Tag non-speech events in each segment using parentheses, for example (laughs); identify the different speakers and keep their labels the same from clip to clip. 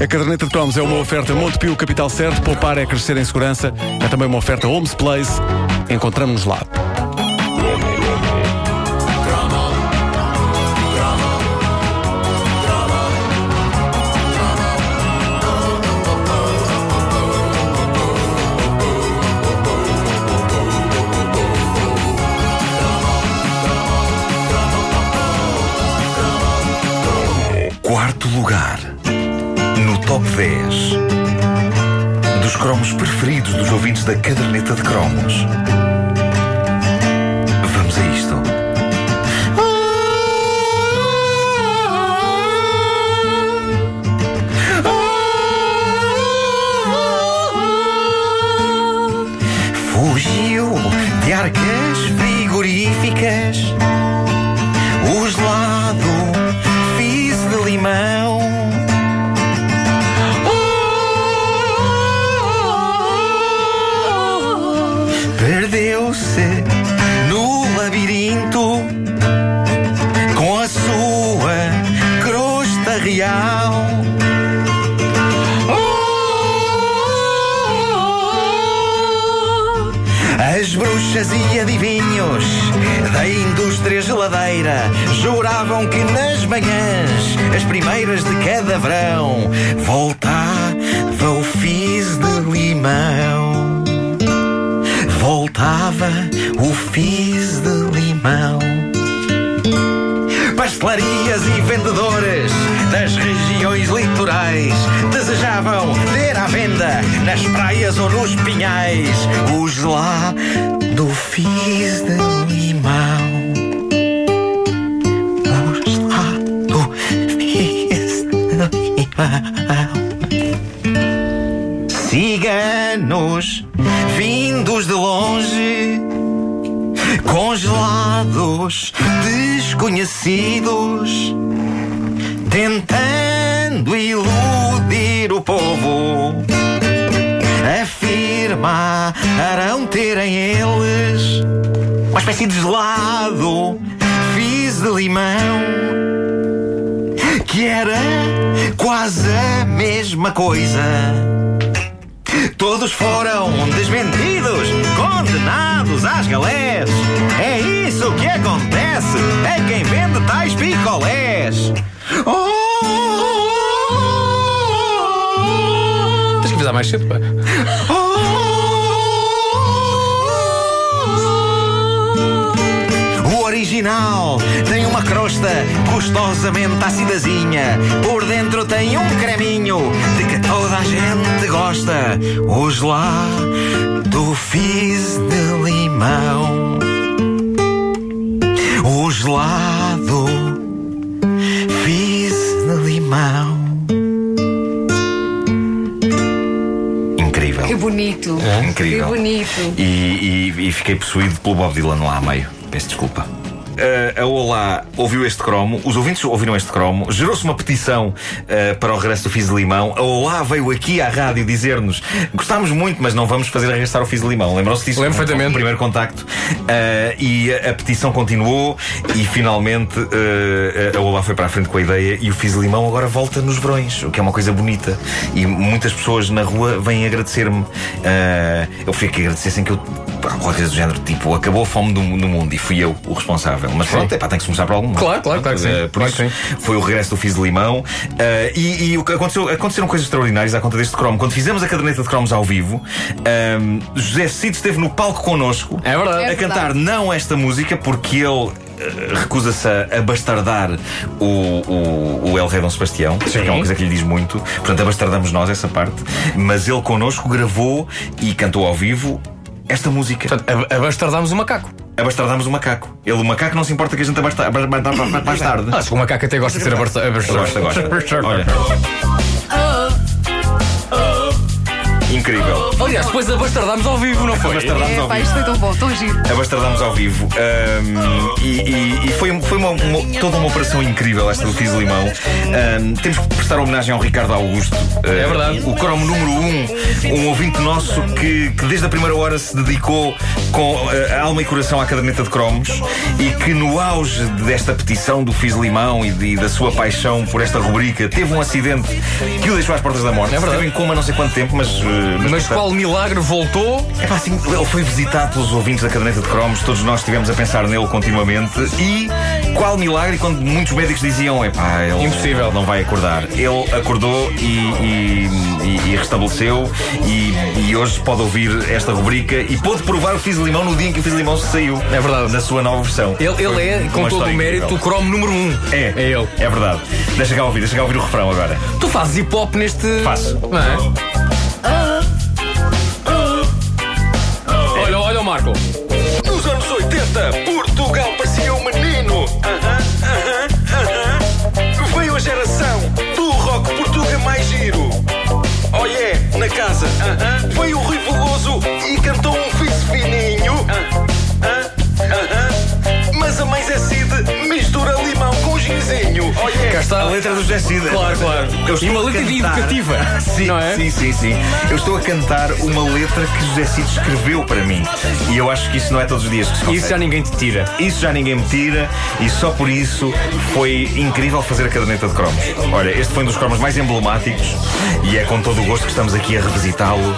Speaker 1: A caderneta de cromos é uma oferta Montepio Capital Certo, poupar é crescer em segurança. É também uma oferta Homes Place. Encontramos-nos lá.
Speaker 2: Quarto lugar. No top 10 dos cromos preferidos dos ouvintes da caderneta de cromos. Vamos a isto. Bruxas e adivinhos da indústria geladeira juravam que nas manhãs, as primeiras de cada verão, voltava o fiz de limão. Voltava o fiz de limão. Pastelarias e vendedores das regiões litorais desejavam ter à venda nas praias ou nos pinhais o gelado fiz de limão. O gelado fiz de limão. Ciganos vindos de longe congelados, desconhecidos, tentando iludir o povo. Afirmaram terem eles uma espécie de gelado, fiz de limão, que era quase a mesma coisa. Todos foram desmentidos, condenados às galés. É isso que acontece a quem vende tais picolés.
Speaker 3: Tens que avisar mais cedo, pá.
Speaker 2: Original tem uma crosta gostosamente acidazinha. Por dentro tem um creminho de que toda a gente gosta. O gelado fiz de limão. O gelado fiz de limão. Incrível.
Speaker 4: Que bonito.
Speaker 2: Incrível.
Speaker 4: Que bonito.
Speaker 2: E, e- e fiquei possuído pelo Bob Dylan lá a meio. Peço desculpa. Uh, a Olá ouviu este cromo, os ouvintes ouviram este cromo, gerou-se uma petição uh, para o regresso do Fiz de Limão. A Olá veio aqui à rádio dizer-nos: gostámos muito, mas não vamos fazer regressar o Fiz de Limão. Lembram-se disso?
Speaker 3: Lembro perfeitamente.
Speaker 2: primeiro contacto. Uh, e a, a petição continuou e finalmente a Olá foi para a frente com a ideia e o Fiz de Limão agora volta nos verões, o que é uma coisa bonita. E muitas pessoas na rua vêm agradecer-me. Eu fui que agradecessem que eu. Qualquer coisa do género, tipo, acabou a fome do, do mundo e fui eu o responsável. Mas pronto, é pá, tem que se começar por algum lado.
Speaker 3: Claro, claro, claro que sim.
Speaker 2: Uh, por isso,
Speaker 3: sim.
Speaker 2: foi o regresso do Fiz de Limão. Uh, e e aconteceu, aconteceram coisas extraordinárias à conta deste cromo. Quando fizemos a caderneta de cromos ao vivo, um, José Cid esteve no palco connosco
Speaker 3: É verdade.
Speaker 2: a
Speaker 4: É
Speaker 2: cantar
Speaker 4: verdade.
Speaker 2: não esta música porque ele eh, recusa-se a, bastardar o, o, o El Rei Dom Sebastião, que é uma coisa que lhe diz muito. Portanto, abastardamos nós essa parte. Mas ele connosco gravou e cantou ao vivo esta música.
Speaker 3: Portanto, ab- abastardámos o macaco.
Speaker 2: Abastardamos o macaco. Ele, o macaco, não se importa que a gente abasta-.
Speaker 3: Acho que o macaco até gosta de ser abastar- abastardado.
Speaker 2: Gosta, gosta. Olha. Incrível.
Speaker 3: Aliás, depois abastardámos ao vivo, não foi?
Speaker 2: Abastardámos ao
Speaker 4: pá,
Speaker 2: vivo.
Speaker 4: isto foi tão bom, tão giro.
Speaker 2: Abastardámos ao vivo. Ahm, e e- e foi, foi uma- uma- toda uma operação incrível esta do Fiz Limão. Ahm, temos que prestar homenagem ao Ricardo Augusto.
Speaker 3: É verdade.
Speaker 2: O cromo número um, um ouvinte nosso que, que desde a primeira hora se dedicou com ah, alma e coração à caderneta de cromos e que no auge desta petição do Fiz Limão e, de- da sua paixão por esta rubrica teve um acidente que o deixou às portas da morte.
Speaker 3: É verdade.
Speaker 2: Esteve em coma não sei quanto tempo, mas. ah,
Speaker 3: Mas
Speaker 2: portanto,
Speaker 3: qual milagre voltou?
Speaker 2: é pá, assim, ele foi visitado pelos ouvintes da caderneta de cromos, todos nós estivemos a pensar nele continuamente e qual milagre quando muitos médicos diziam, é pá, ele
Speaker 3: Impossível.
Speaker 2: não vai acordar. Ele acordou e, e- e- e restabeleceu e, e hoje pode ouvir esta rubrica e pôde provar o Fiz Limão no dia em que o Fiz Limão saiu.
Speaker 3: É verdade.
Speaker 2: Na sua nova versão.
Speaker 3: Ele, ele
Speaker 2: Foi
Speaker 3: é, com todo o mérito,
Speaker 2: incrível.
Speaker 3: o cromo número um.
Speaker 2: É,
Speaker 3: É ele.
Speaker 2: É verdade. Deixa cá ouvir, deixa cá ouvir o refrão agora.
Speaker 3: Tu fazes hip hop neste.
Speaker 2: Faço.
Speaker 3: Não é? Olha, olha o Marco.
Speaker 5: Na casa. Aham. Veio
Speaker 3: está.
Speaker 2: A letra do José Cid.
Speaker 3: Claro, claro.
Speaker 2: Eu estou
Speaker 3: E uma letra
Speaker 2: cantar-
Speaker 3: educativa,
Speaker 2: Sim,
Speaker 3: não é?
Speaker 2: sim, sim, sim. Eu estou a cantar uma letra que José Cid escreveu para mim. E eu acho que isso não é todos os dias que se consegue.
Speaker 3: Isso já ninguém te tira.
Speaker 2: Isso já ninguém me tira e só por isso foi incrível fazer a caderneta de cromos. Olha, este foi um dos cromos mais emblemáticos e é com todo o gosto que estamos aqui a revisitá-lo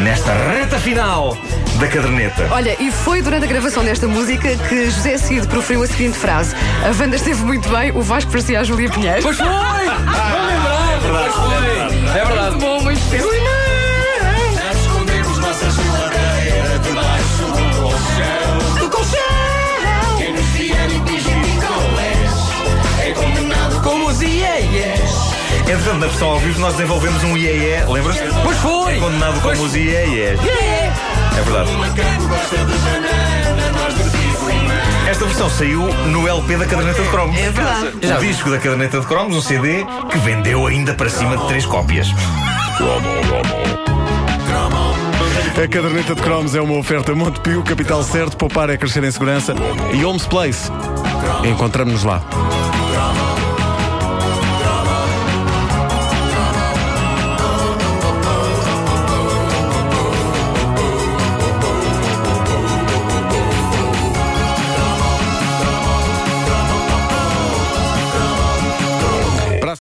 Speaker 2: nesta reta final da caderneta.
Speaker 4: Olha, e foi durante a gravação desta música que José Cid proferiu a seguinte frase: A banda esteve muito bem, o Vasco parecia a Júlia Pinheiro.
Speaker 3: Pois foi! (laughs) Vou lembrar! Pois foi! É verdade.
Speaker 4: Muito bom, muito feliz.
Speaker 6: Escondemos nossas geladeiras debaixo do colchão.
Speaker 4: Do colchão!
Speaker 6: Quem nos vier e picolés é condenado
Speaker 3: Como os ieies.
Speaker 2: Entretanto, na versão ao vivo, nós desenvolvemos um IEE, lembras-te?
Speaker 3: Pois foi!
Speaker 2: É condenado
Speaker 3: Pois-
Speaker 2: como os IEEs. É verdade. Esta versão saiu no LP da caderneta de cromos.
Speaker 4: É verdade.
Speaker 2: O disco da caderneta de cromos, um CD que vendeu ainda para cima de três cópias.
Speaker 1: A caderneta de cromos é uma oferta Montepio, capital certo, poupar é crescer em segurança e Homes Place. Encontramos-nos lá.